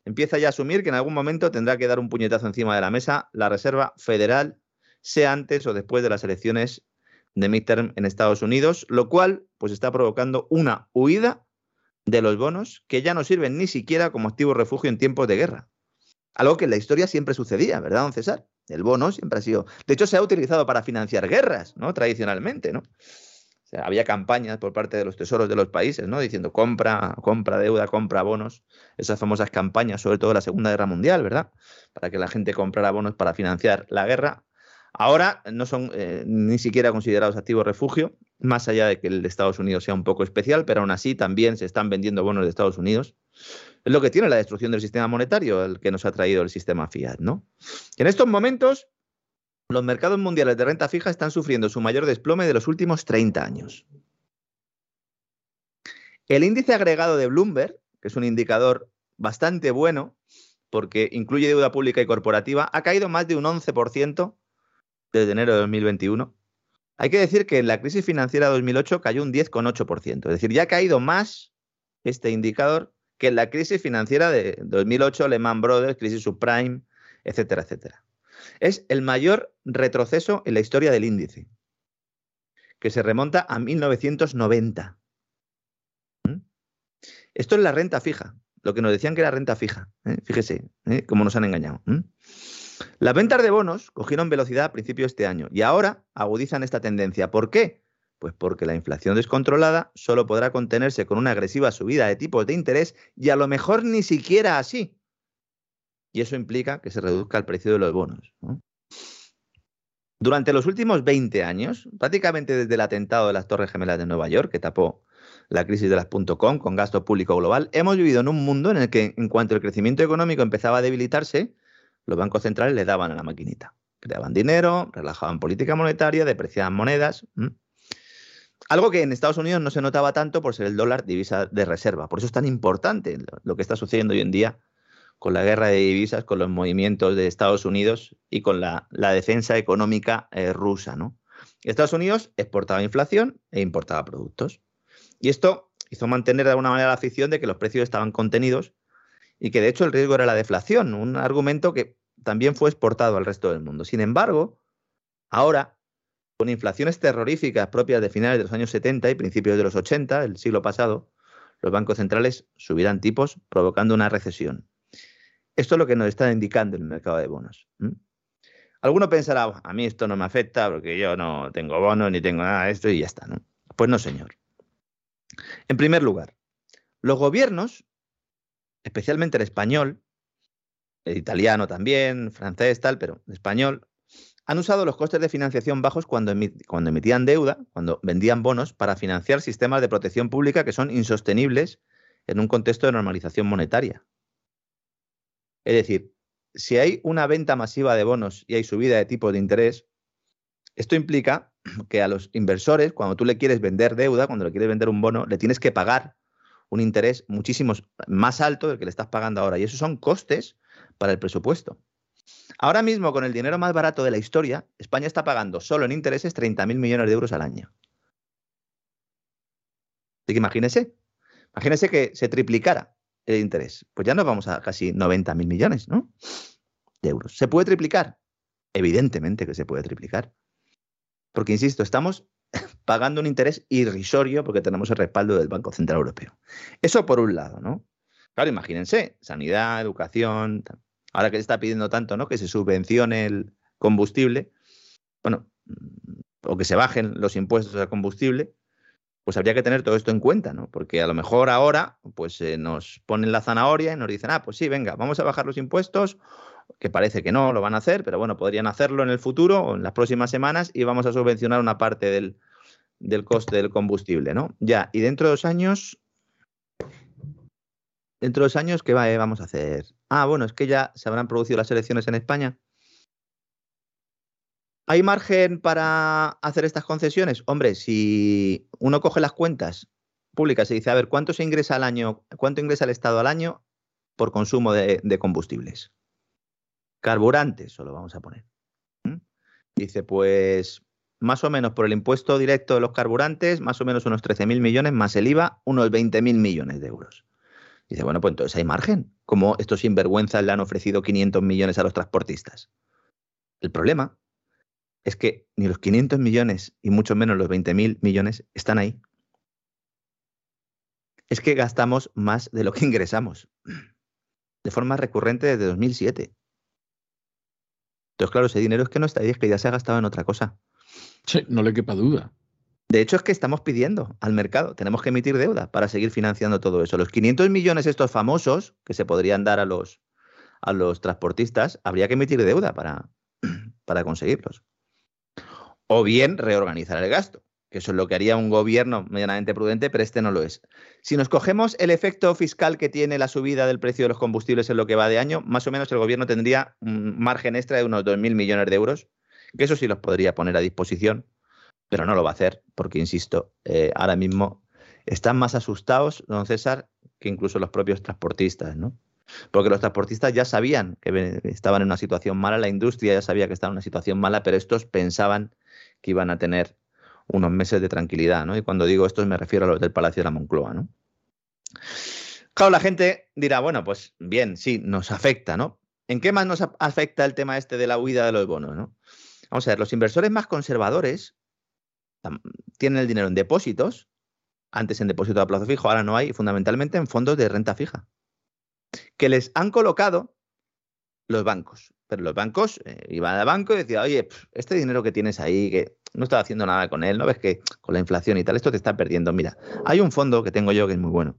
[SPEAKER 2] empieza ya a asumir que en algún momento tendrá que dar un puñetazo encima de la mesa la Reserva Federal, sea antes o después de las elecciones de midterm en Estados Unidos, lo cual pues está provocando una huida de los bonos que ya no sirven ni siquiera como activo refugio en tiempos de guerra. Algo que en la historia siempre sucedía, ¿verdad, don César? El bono siempre ha sido. De hecho, se ha utilizado para financiar guerras, ¿no? Tradicionalmente, ¿no? Había campañas por parte de los tesoros de los países, ¿no? Diciendo compra, compra deuda, compra bonos. Esas famosas campañas, sobre todo la Segunda Guerra Mundial, ¿verdad? Para que la gente comprara bonos para financiar la guerra. Ahora no son eh, ni siquiera considerados activos refugio, más allá de que el de Estados Unidos sea un poco especial, pero aún así también se están vendiendo bonos de Estados Unidos. Es lo que tiene la destrucción del sistema monetario, el que nos ha traído el sistema fiat, ¿no? en estos momentos, los mercados mundiales de renta fija están sufriendo su mayor desplome de los últimos 30 años. El índice agregado de Bloomberg, que es un indicador bastante bueno, porque incluye deuda pública y corporativa, ha caído más de un 11% desde enero de 2021. Hay que decir que en la crisis financiera de 2008 cayó un 10,8%. Es decir, ya ha caído más este indicador que en la crisis financiera de 2008, Lehman Brothers, crisis subprime, etcétera, etcétera. Es el mayor retroceso en la historia del índice, que se remonta a 1990. ¿Mm? Esto es la renta fija, lo que nos decían que era renta fija. ¿eh? Fíjese ¿eh? cómo nos han engañado. ¿Mm? Las ventas de bonos cogieron velocidad a principios de este año y ahora agudizan esta tendencia. ¿Por qué? Pues porque la inflación descontrolada solo podrá contenerse con una agresiva subida de tipos de interés y a lo mejor ni siquiera así. Y eso implica que se reduzca el precio de los bonos. Durante los últimos 20 años, prácticamente desde el atentado de las Torres Gemelas de Nueva York, que tapó la crisis de las .com con gasto público global, hemos vivido en un mundo en el que en cuanto el crecimiento económico empezaba a debilitarse, los bancos centrales le daban a la maquinita. Creaban dinero, relajaban política monetaria, depreciaban monedas. Algo que en Estados Unidos no se notaba tanto por ser el dólar divisa de reserva. Por eso es tan importante lo que está sucediendo hoy en día con la guerra de divisas, con los movimientos de Estados Unidos y con la, defensa económica eh, rusa. Estados Unidos exportaba inflación e importaba productos. Y esto hizo mantener de alguna manera la afición de que los precios estaban contenidos y que de hecho el riesgo era la deflación, un argumento que también fue exportado al resto del mundo. Sin embargo, ahora, con inflaciones terroríficas propias de finales de los años 70 y principios de los 80, el siglo pasado, los bancos centrales subirán tipos provocando una recesión. Esto es lo que nos está indicando el mercado de bonos. Alguno pensará, a mí esto no me afecta porque yo no tengo bonos ni tengo nada de esto y ya está. Pues no, señor. En primer lugar, los gobiernos, especialmente el español, el italiano también, francés, tal, pero el español, han usado los costes de financiación bajos cuando, cuando emitían deuda, cuando vendían bonos, para financiar sistemas de protección pública que son insostenibles en un contexto de normalización monetaria. Es decir, si hay una venta masiva de bonos y hay subida de tipo de interés, esto implica que a los inversores, cuando tú le quieres vender deuda, cuando le quieres vender un bono, le tienes que pagar un interés muchísimo más alto del que le estás pagando ahora. Y esos son costes para el presupuesto. Ahora mismo, con el dinero más barato de la historia, España está pagando solo en intereses 30.000 millones de euros al año. Así que imagínese, imagínese que se triplicara el interés. Pues ya nos vamos a casi 90.000 millones, ¿no? De euros. ¿Se puede triplicar? Evidentemente que se puede triplicar. Porque, insisto, estamos pagando un interés irrisorio porque tenemos el respaldo del Banco Central Europeo. Eso por un lado, ¿no? Claro, imagínense, sanidad, educación, ahora que se está pidiendo tanto, ¿no? Que se subvencione el combustible, bueno, mm, o que se bajen los impuestos al combustible, pues habría que tener todo esto en cuenta, ¿no? Porque a lo mejor ahora, pues nos ponen la zanahoria y nos dicen, ah, pues sí, venga, vamos a bajar los impuestos, que parece que no lo van a hacer, pero bueno, podrían hacerlo en el futuro o en las próximas semanas y vamos a subvencionar una parte del, del coste del combustible, ¿no? Ya, y dentro de dos años, dentro de dos años, ¿qué vamos a hacer? Ah, bueno, es que ya se habrán producido las elecciones en España. ¿Hay margen para hacer estas concesiones? Hombre, si uno coge las cuentas públicas y dice, a ver, ¿cuánto se ingresa al año, cuánto ingresa el Estado al año por consumo de, combustibles? Carburantes, solo vamos a poner. Dice, pues más o menos por el impuesto directo de los carburantes, más o menos unos 13.000 millones, más el IVA, unos 20.000 millones de euros. Dice, bueno, pues entonces hay margen. Como estos sinvergüenzas le han ofrecido 500 millones a los transportistas. El problema es que ni los 500 millones y mucho menos los 20.000 millones están ahí. Es que gastamos más de lo que ingresamos, de forma recurrente desde 2007. Entonces, claro, ese dinero es que no está ahí, es que ya se ha gastado en otra cosa.
[SPEAKER 1] Sí, no le quepa duda.
[SPEAKER 2] De hecho, es que estamos pidiendo al mercado, tenemos que emitir deuda para seguir financiando todo eso. Los 500 millones estos famosos que se podrían dar a los, a los transportistas, habría que emitir deuda para, para conseguirlos. O bien reorganizar el gasto, que eso es lo que haría un gobierno medianamente prudente, pero este no lo es. Si nos cogemos el efecto fiscal que tiene la subida del precio de los combustibles en lo que va de año, más o menos el gobierno tendría un margen extra de unos 2.000 millones de euros, que eso sí los podría poner a disposición pero no lo va a hacer, porque, insisto, eh, ahora mismo están más asustados, don César, que incluso los propios transportistas, ¿no? Porque los transportistas ya sabían que estaban en una situación mala, la industria ya sabía que estaba en una situación mala, pero estos pensaban que iban a tener unos meses de tranquilidad, ¿no? Y cuando digo esto me refiero a los del Palacio de la Moncloa, ¿no? Claro, la gente dirá, bueno, pues bien, sí, nos afecta, ¿no? ¿En qué más nos afecta el tema este de la huida de los bonos, ¿no? Vamos a ver, los inversores más conservadores tienen el dinero en depósitos, antes en depósito a plazo fijo, ahora no hay, fundamentalmente en fondos de renta fija, que les han colocado los bancos. Pero los bancos eh, iban al banco y decían, oye, este dinero que tienes ahí, que no estás haciendo nada con él, ¿no ves que con la inflación y tal, esto te está perdiendo? Mira, hay un fondo que tengo yo que es muy bueno,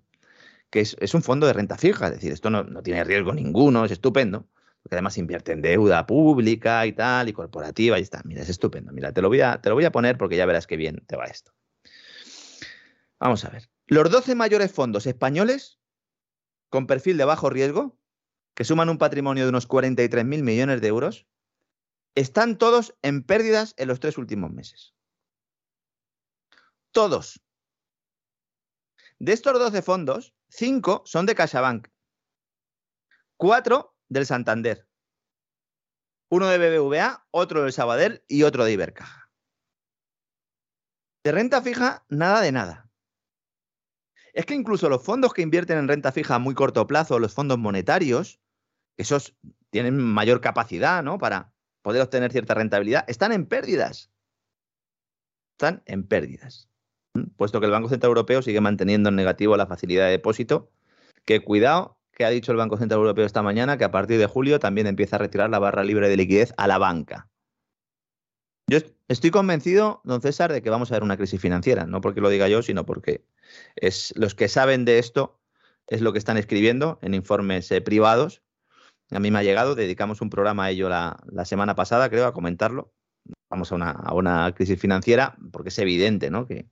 [SPEAKER 2] que es, un fondo de renta fija, es decir, esto no, no tiene riesgo ninguno, es estupendo porque además invierte en deuda pública y tal, y corporativa, y está. Mira, es estupendo. Mira, te lo voy a, te lo voy a poner porque ya verás qué bien te va esto. Vamos a ver. Los 12 mayores fondos españoles con perfil de bajo riesgo, que suman un patrimonio de unos 43.000 millones de euros, están todos en pérdidas en los tres últimos meses. Todos. De estos 12 fondos, 5 son de CaixaBank, 4 del Santander. Uno de BBVA, otro del Sabadell y otro de Ibercaja. De renta fija, nada de nada. Es que incluso los fondos que invierten en renta fija a muy corto plazo, los fondos monetarios, esos tienen mayor capacidad, ¿no? Para poder obtener cierta rentabilidad, están en pérdidas. Están en pérdidas. Puesto que el Banco Central Europeo sigue manteniendo en negativo la facilidad de depósito, que cuidado, que ha dicho el Banco Central Europeo esta mañana que a partir de julio también empieza a retirar la barra libre de liquidez a la banca. Yo estoy convencido, don César, de que vamos a ver una crisis financiera, no porque lo diga yo, sino porque es los que saben de esto es lo que están escribiendo en informes eh, privados. A mí me ha llegado, dedicamos un programa a ello la, semana pasada, creo, a comentarlo. Vamos a una, crisis financiera porque es evidente, ¿no? Que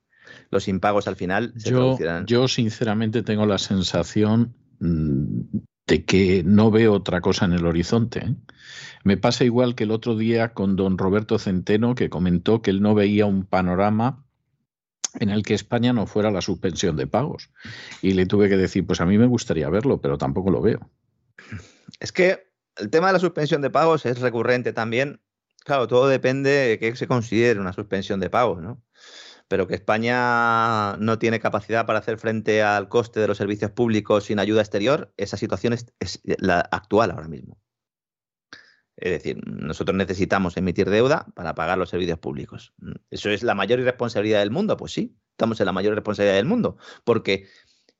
[SPEAKER 2] los impagos al final
[SPEAKER 1] se yo, Yo sinceramente tengo la sensación mm, de que no veo otra cosa en el horizonte. ¿eh? Me pasa igual que el otro día con don Roberto Centeno, que comentó que él no veía un panorama en el que España no fuera la suspensión de pagos. Y le tuve que decir, pues a mí me gustaría verlo, pero tampoco lo veo.
[SPEAKER 2] Es que el tema de la suspensión de pagos es recurrente también. Claro, todo depende de qué se considere una suspensión de pagos, ¿no? pero que España no tiene capacidad para hacer frente al coste de los servicios públicos sin ayuda exterior, esa situación es, la actual ahora mismo. Es decir, nosotros necesitamos emitir deuda para pagar los servicios públicos. ¿Eso es la mayor irresponsabilidad del mundo? Pues sí, estamos en la mayor responsabilidad del mundo, porque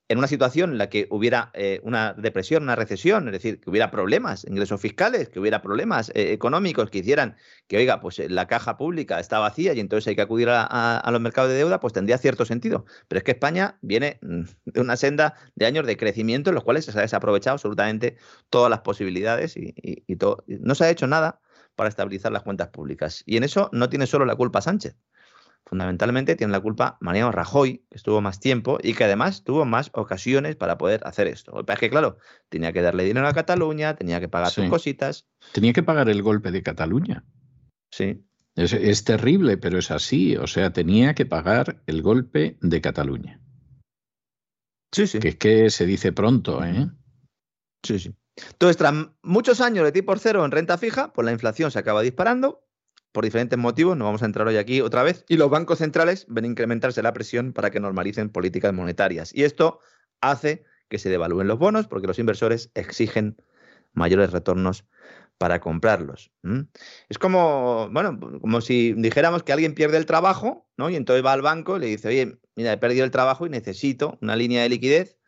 [SPEAKER 2] en una situación en la que hubiera eh, una depresión, una recesión, es decir, que hubiera problemas, ingresos fiscales, que hubiera problemas eh, económicos que hicieran que, oiga, pues eh, la caja pública está vacía y entonces hay que acudir a, los mercados de deuda, pues tendría cierto sentido. Pero es que España viene mm, de una senda de años de crecimiento en los cuales se ha desaprovechado absolutamente todas las posibilidades y, todo. no se ha hecho nada para estabilizar las cuentas públicas. Y en eso no tiene solo la culpa Sánchez fundamentalmente tiene la culpa Mariano Rajoy, que estuvo más tiempo y que además tuvo más ocasiones para poder hacer esto. Es que, claro, tenía que darle dinero a Cataluña, tenía que pagar sus cositas.
[SPEAKER 1] Tenía que pagar el golpe de Cataluña.
[SPEAKER 2] Sí.
[SPEAKER 1] Es, terrible, pero es así. O sea, tenía que pagar el golpe de Cataluña.
[SPEAKER 2] Sí, sí.
[SPEAKER 1] Que es que se dice pronto, ¿eh?
[SPEAKER 2] Sí, sí. Entonces, tras muchos años de tipo cero en renta fija, pues la inflación se acaba disparando por diferentes motivos, no vamos a entrar hoy aquí otra vez, y los bancos centrales ven incrementarse la presión para que normalicen políticas monetarias. Y esto hace que se devalúen los bonos porque los inversores exigen mayores retornos para comprarlos. Es como, bueno, como si dijéramos que alguien pierde el trabajo, ¿no? Y entonces va al banco y le dice, oye, mira, he perdido el trabajo y necesito una línea de liquidez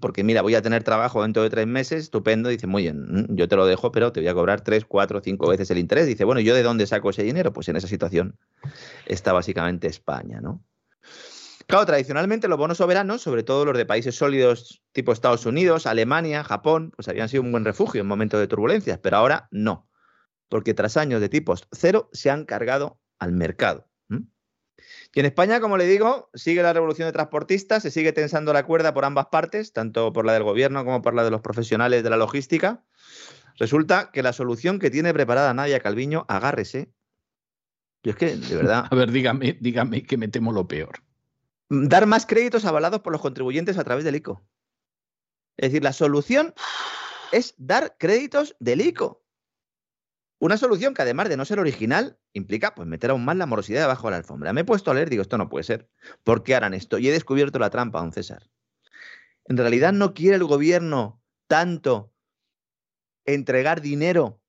[SPEAKER 2] porque mira, voy a tener trabajo dentro de tres meses, estupendo, dice, muy bien, yo te lo dejo, pero te voy a cobrar tres, cuatro, cinco veces el interés. Dice, bueno, ¿yo de dónde saco ese dinero? Pues en esa situación está básicamente España, ¿no? Claro, tradicionalmente los bonos soberanos, sobre todo los de países sólidos tipo Estados Unidos, Alemania, Japón, pues habían sido un buen refugio en momentos de turbulencias, pero ahora no, porque tras años de tipos cero se han cargado al mercado. Y en España, como le digo, sigue la revolución de transportistas, se sigue tensando la cuerda por ambas partes, tanto por la del gobierno como por la de los profesionales de la logística. Resulta que la solución que tiene preparada Nadia Calviño, agárrese. Y es que, de verdad.
[SPEAKER 1] A ver, dígame, dígame que me temo lo peor.
[SPEAKER 2] Dar más créditos avalados por los contribuyentes a través del ICO. Es decir, la solución es dar créditos del ICO. Una solución que además de no ser original, implica pues meter aún más la morosidad debajo de la alfombra. Me he puesto a leer, digo, esto no puede ser. ¿Por qué harán esto? Y he descubierto la trampa, don César. En realidad no quiere el gobierno tanto entregar dinero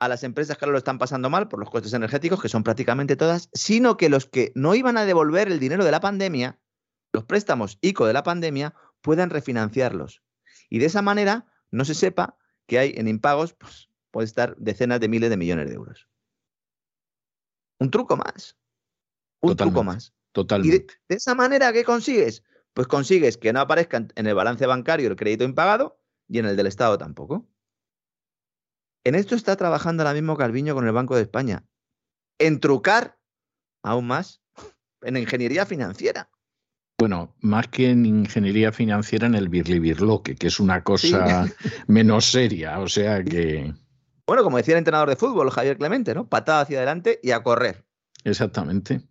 [SPEAKER 2] a las empresas que ahora lo están pasando mal por los costes energéticos, que son prácticamente todas, sino que los que no iban a devolver el dinero de la pandemia, los préstamos ICO de la pandemia, puedan refinanciarlos. Y de esa manera no se sepa que hay en impagos pues, puede estar decenas de miles de millones de euros. Un truco más. Un truco más.
[SPEAKER 1] Totalmente.
[SPEAKER 2] Y de, esa manera, ¿qué consigues? Pues consigues que no aparezca en el balance bancario el crédito impagado y en el del Estado tampoco. En esto está trabajando ahora mismo Calviño con el Banco de España. En trucar aún más en ingeniería financiera.
[SPEAKER 1] Bueno, más que en ingeniería financiera, en el birlibirloque, que es una cosa menos seria. O sea que.
[SPEAKER 2] Bueno, como decía el entrenador de fútbol, Javier Clemente, ¿no? Patada hacia adelante y a correr.
[SPEAKER 1] Exactamente.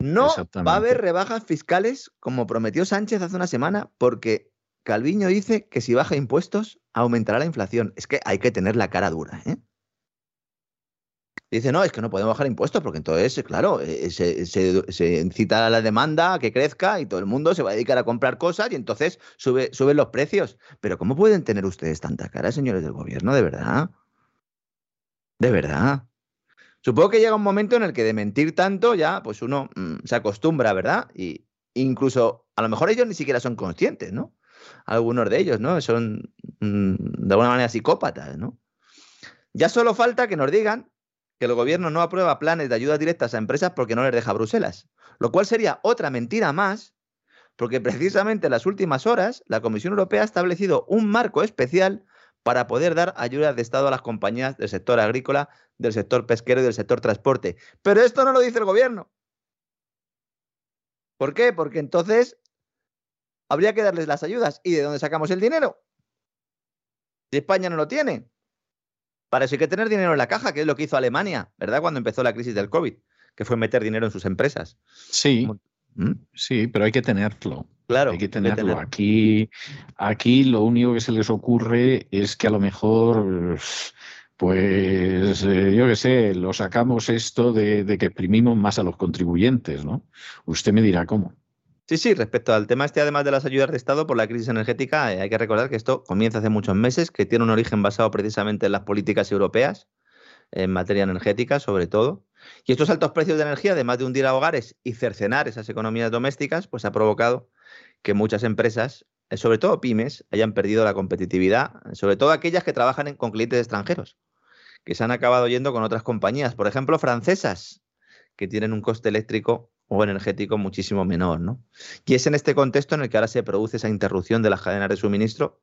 [SPEAKER 2] No va a haber rebajas fiscales como prometió Sánchez hace una semana, porque Calviño dice que si baja impuestos aumentará la inflación. Es que hay que tener la cara dura, ¿eh? Dice, no, es que no podemos bajar impuestos porque entonces, claro, eh, se, se, incita a la demanda a que crezca y todo el mundo se va a dedicar a comprar cosas y entonces sube, suben los precios. Pero ¿cómo pueden tener ustedes tanta cara, señores del gobierno, de verdad? De verdad. Supongo que llega un momento en el que de mentir tanto ya, pues uno mm, se acostumbra, ¿verdad? Y incluso, a lo mejor ellos ni siquiera son conscientes, ¿no? Algunos de ellos, ¿no? Son mm, de alguna manera psicópatas, ¿no? Ya solo falta que nos digan que el gobierno no aprueba planes de ayudas directas a empresas porque no les deja Bruselas, lo cual sería otra mentira más, porque precisamente en las últimas horas la Comisión Europea ha establecido un marco especial para poder dar ayudas de Estado a las compañías del sector agrícola, del sector pesquero y del sector transporte. Pero esto no lo dice el gobierno. ¿Por qué? Porque entonces habría que darles las ayudas. ¿Y de dónde sacamos el dinero? Si España no lo tiene. Para eso hay que tener dinero en la caja, que es lo que hizo Alemania, ¿verdad? Cuando empezó la crisis del COVID, que fue meter dinero en sus empresas.
[SPEAKER 1] Sí. Sí, pero hay que tenerlo.
[SPEAKER 2] Claro.
[SPEAKER 1] Hay que tenerlo. Aquí, aquí lo único que se les ocurre es que a lo mejor, pues, eh, yo qué sé, lo sacamos esto de, de que exprimimos más a los contribuyentes, ¿no? Usted me dirá cómo.
[SPEAKER 2] Sí, sí, respecto al tema este, además de las ayudas de Estado por la crisis energética, eh, hay que recordar que esto comienza hace muchos meses, que tiene un origen basado precisamente en las políticas europeas, en materia energética sobre todo. Y estos altos precios de energía, además de hundir a hogares y cercenar esas economías domésticas, pues ha provocado que muchas empresas, eh, sobre todo pymes, hayan perdido la competitividad, sobre todo aquellas que trabajan con clientes extranjeros, que se han acabado yendo con otras compañías, por ejemplo, francesas, que tienen un coste eléctrico o energético muchísimo menor. ¿no? Y es en este contexto en el que ahora se produce esa interrupción de las cadenas de suministro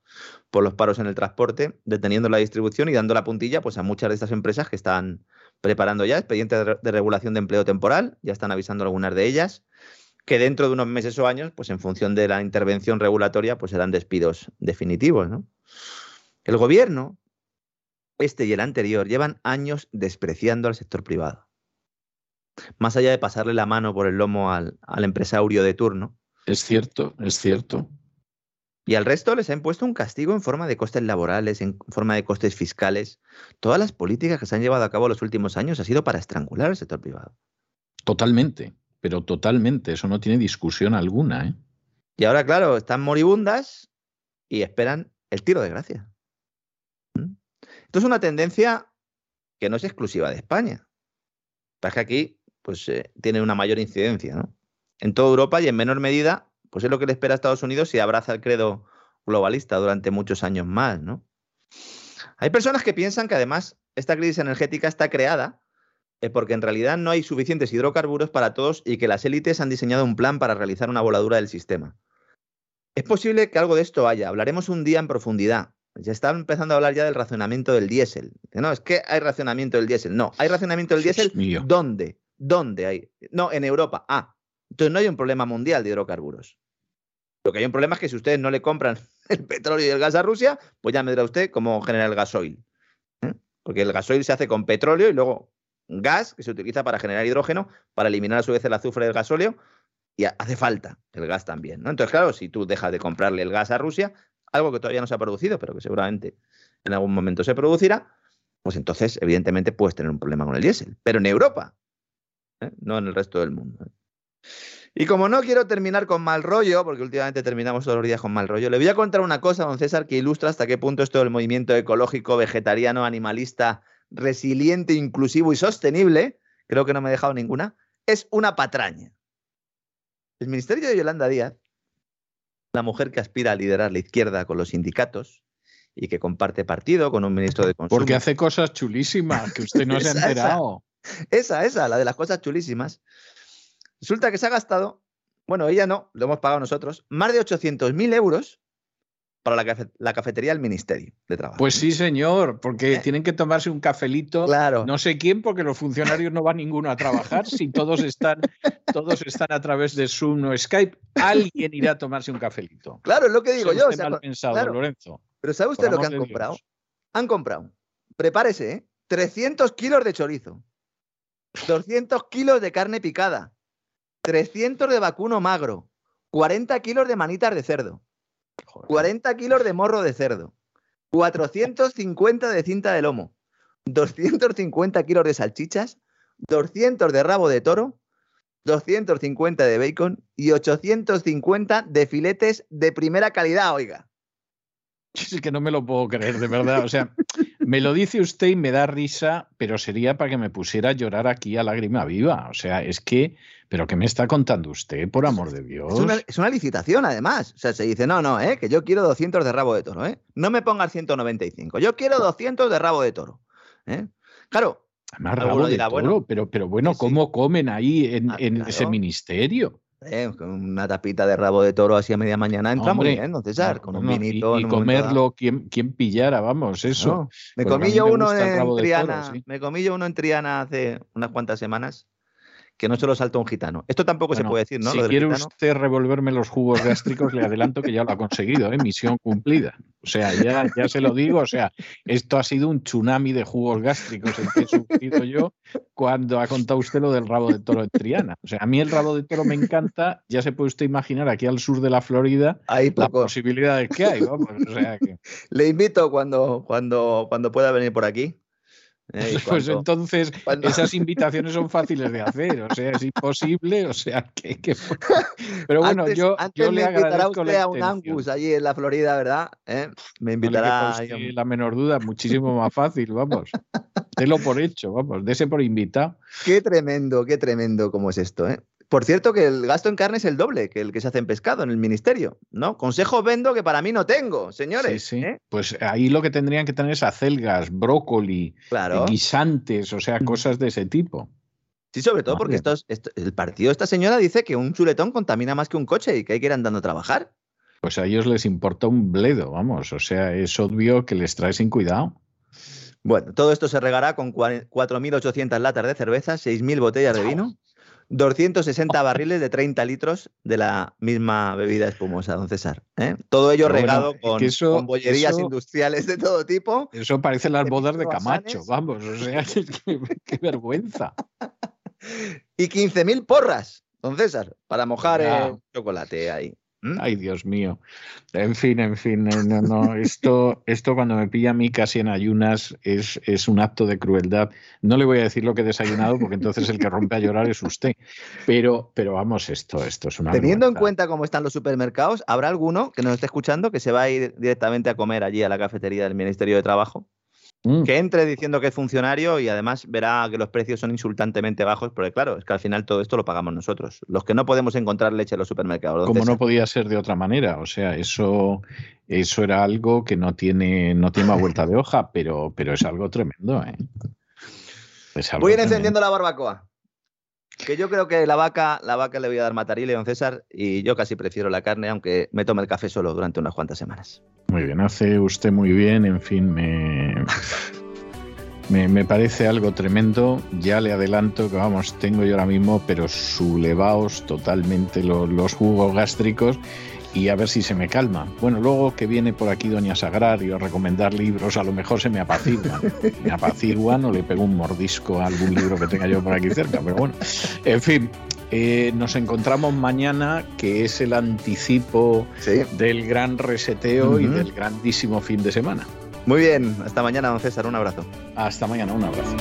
[SPEAKER 2] por los paros en el transporte, deteniendo la distribución y dando la puntilla pues, a muchas de estas empresas que están preparando ya expedientes de, regulación de empleo temporal, ya están avisando algunas de ellas, que dentro de unos meses o años, pues en función de la intervención regulatoria, pues serán despidos definitivos. ¿no? El gobierno, este y el anterior, llevan años despreciando al sector privado más allá de pasarle la mano por el lomo al, empresario de turno.
[SPEAKER 1] Es cierto, es cierto.
[SPEAKER 2] Y al resto les ha impuesto un castigo en forma de costes laborales, en forma de costes fiscales. Todas las políticas que se han llevado a cabo los últimos años ha sido para estrangular el sector privado.
[SPEAKER 1] Totalmente, pero totalmente. Eso no tiene discusión alguna. ¿eh?
[SPEAKER 2] Y ahora, claro, están moribundas y esperan el tiro de gracia. ¿Mm? Esto es una tendencia que no es exclusiva de España. Pero que aquí pues eh, tiene una mayor incidencia, ¿no? En toda Europa y en menor medida, pues es lo que le espera a Estados Unidos si abraza el credo globalista durante muchos años más, ¿no? Hay personas que piensan que además esta crisis energética está creada eh, porque en realidad no hay suficientes hidrocarburos para todos y que las élites han diseñado un plan para realizar una voladura del sistema. Es posible que algo de esto haya, hablaremos un día en profundidad. Ya están empezando a hablar ya del racionamiento del diésel. No, es que hay racionamiento del diésel. No, hay racionamiento del diésel. ¿Dónde? ¿Dónde hay? No, en Europa. Ah, entonces no hay un problema mundial de hidrocarburos. Lo que hay un problema es que si ustedes no le compran el petróleo y el gas a Rusia, pues ya me dirá usted cómo generar el gasoil. ¿eh? Porque el gasoil se hace con petróleo y luego gas que se utiliza para generar hidrógeno, para eliminar a su vez el azufre del gasóleo, y hace falta el gas también. ¿no? Entonces, claro, si tú dejas de comprarle el gas a Rusia, algo que todavía no se ha producido, pero que seguramente en algún momento se producirá, pues entonces, evidentemente, puedes tener un problema con el diésel. Pero en Europa, ¿eh? no en el resto del mundo. ¿eh? Y como no quiero terminar con mal rollo, porque últimamente terminamos todos los días con mal rollo, le voy a contar una cosa, don César, que ilustra hasta qué punto esto del movimiento ecológico, vegetariano, animalista, resiliente, inclusivo y sostenible, creo que no me he dejado ninguna, es una patraña. El ministerio de Yolanda Díaz, la mujer que aspira a liderar la izquierda con los sindicatos y que comparte partido con un ministro de Consumo.
[SPEAKER 1] Porque hace cosas chulísimas que usted no se ha enterado.
[SPEAKER 2] Esa, esa, la de las cosas chulísimas. Resulta que se ha gastado, bueno, ella no, lo hemos pagado nosotros, más de 800.000 euros para la, cafetería del Ministerio de Trabajo.
[SPEAKER 1] Pues sí, señor, porque eh. tienen que tomarse un cafelito.
[SPEAKER 2] Claro.
[SPEAKER 1] No sé quién, porque los funcionarios no van ninguno a trabajar. si todos están, todos están a través de Zoom o Skype, alguien irá a tomarse un cafelito.
[SPEAKER 2] Claro, es lo que digo yo.
[SPEAKER 1] mal pensado, Lorenzo.
[SPEAKER 2] Pero ¿sabe usted lo que han comprado? Han comprado, prepárese, ¿eh? 300 kilos de chorizo. 200 kilos de carne picada, 300 de vacuno magro, 40 kilos de manitas de cerdo, 40 kilos de morro de cerdo, 450 de cinta de lomo, 250 kilos de salchichas, 200 de rabo de toro, 250 de bacon y 850 de filetes de primera calidad, oiga.
[SPEAKER 1] Es que no me lo puedo creer, de verdad. O sea, me lo dice usted y me da risa, pero sería para que me pusiera a llorar aquí a lágrima viva. O sea, es que, pero ¿qué me está contando usted, por amor de Dios?
[SPEAKER 2] Es una, licitación, además. O sea, se dice, no, no, ¿eh? que yo quiero 200 de rabo de toro. ¿eh? No me pongas 195, yo quiero 200 de rabo de toro. ¿eh? Claro,
[SPEAKER 1] Además, rabo de toro, pero, pero bueno, ¿cómo comen ahí en, ah, ese ministerio?
[SPEAKER 2] Eh, con una tapita de rabo de toro así a media mañana entra muy bien, ¿no, César? Con un vinito.
[SPEAKER 1] Y, comerlo, ¿quién, pillara? Vamos, eso.
[SPEAKER 2] Me comí yo uno en Triana. Me comí yo uno en Triana hace unas cuantas semanas que no se lo salta un gitano. Esto tampoco se puede decir, ¿no?
[SPEAKER 1] Si quiere usted revolverme los jugos gástricos, le adelanto que ya lo ha conseguido, ¿eh? misión cumplida. O sea, ya, ya se lo digo, o sea, esto ha sido un tsunami de jugos gástricos el que he sufrido yo cuando ha contado usted lo del rabo de toro en Triana. O sea, a mí el rabo de toro me encanta, ya se puede usted imaginar aquí al sur de la Florida hay las posibilidades que hay. Vamos,
[SPEAKER 2] Le invito cuando, cuando, cuando pueda venir por aquí
[SPEAKER 1] eh, pues entonces esas invitaciones son fáciles de hacer, o sea, es imposible, o sea, que... Pero bueno, yo, yo le
[SPEAKER 2] invitará usted a un Angus allí en la Florida, ¿verdad? ¿Eh? Me invitará...
[SPEAKER 1] No la menor duda, muchísimo más fácil, vamos. Délo por hecho, vamos, dese por invitado.
[SPEAKER 2] Qué tremendo, qué tremendo como es esto, ¿eh? Por cierto, que el gasto en carne es el doble que el que se hace en pescado en el ministerio, ¿no? Consejos vendo que para mí no tengo, señores.
[SPEAKER 1] Sí, sí. ¿eh? Pues ahí lo que tendrían que tener es acelgas, brócoli, guisantes, o sea, cosas de ese tipo.
[SPEAKER 2] Sí, sobre todo porque el partido de esta señora dice que un chuletón contamina más que un coche y que hay que ir andando a trabajar.
[SPEAKER 1] Pues a ellos les importa un bledo, vamos. O sea, es obvio que les trae sin cuidado.
[SPEAKER 2] Bueno, todo esto se regará con 4.800 latas de cerveza, 6.000 botellas de vino 260 barriles de 30 litros de la misma bebida espumosa, don César. ¿eh? Todo ello regado con, bollerías industriales de todo tipo.
[SPEAKER 1] Eso parece las bodas de Camacho, vamos, o sea, qué, vergüenza.
[SPEAKER 2] Y 15.000 porras, don César, para mojar el chocolate ahí.
[SPEAKER 1] ¿Mm? Ay, Dios mío. En fin, en fin, no, no, esto, esto cuando me pilla a mí casi en ayunas es, es, un acto de crueldad. No le voy a decir lo que he desayunado porque entonces el que rompe a llorar es usted. Pero, pero vamos, esto, esto es una.
[SPEAKER 2] Teniendo en cuenta cómo están los supermercados, ¿habrá alguno que nos esté escuchando que se va a ir directamente a comer allí a la cafetería del Ministerio de Trabajo? Mm. Que entre diciendo que es funcionario y además verá que los precios son insultantemente bajos, porque claro, es que al final todo esto lo pagamos nosotros, los que no podemos encontrar leche en los supermercados.
[SPEAKER 1] Como no podía ser de otra manera, o sea, eso, eso era algo que no tiene, no tiene más vuelta de hoja, pero, pero es algo tremendo. ¿eh?
[SPEAKER 2] Voy a ir encendiendo la barbacoa. Que yo creo que la vaca, la vaca le voy a dar matarile, don César, y yo casi prefiero la carne, aunque me tome el café solo durante unas cuantas semanas.
[SPEAKER 1] Muy bien, hace usted muy bien, en fin, me, me, parece algo tremendo. Ya le adelanto que, vamos, tengo yo ahora mismo, pero sublevaos totalmente los jugos gástricos y a ver si se me calma. Bueno, luego que viene por aquí Doña Sagrario a recomendar libros, a lo mejor se me apaciguan. Me apaciguan o le pego un mordisco a algún libro que tenga yo por aquí cerca, pero bueno. En fin, eh, nos encontramos mañana, que es el anticipo del gran reseteo y del grandísimo fin de semana.
[SPEAKER 2] Muy bien, hasta mañana, don César, un abrazo.
[SPEAKER 1] Hasta mañana, un abrazo.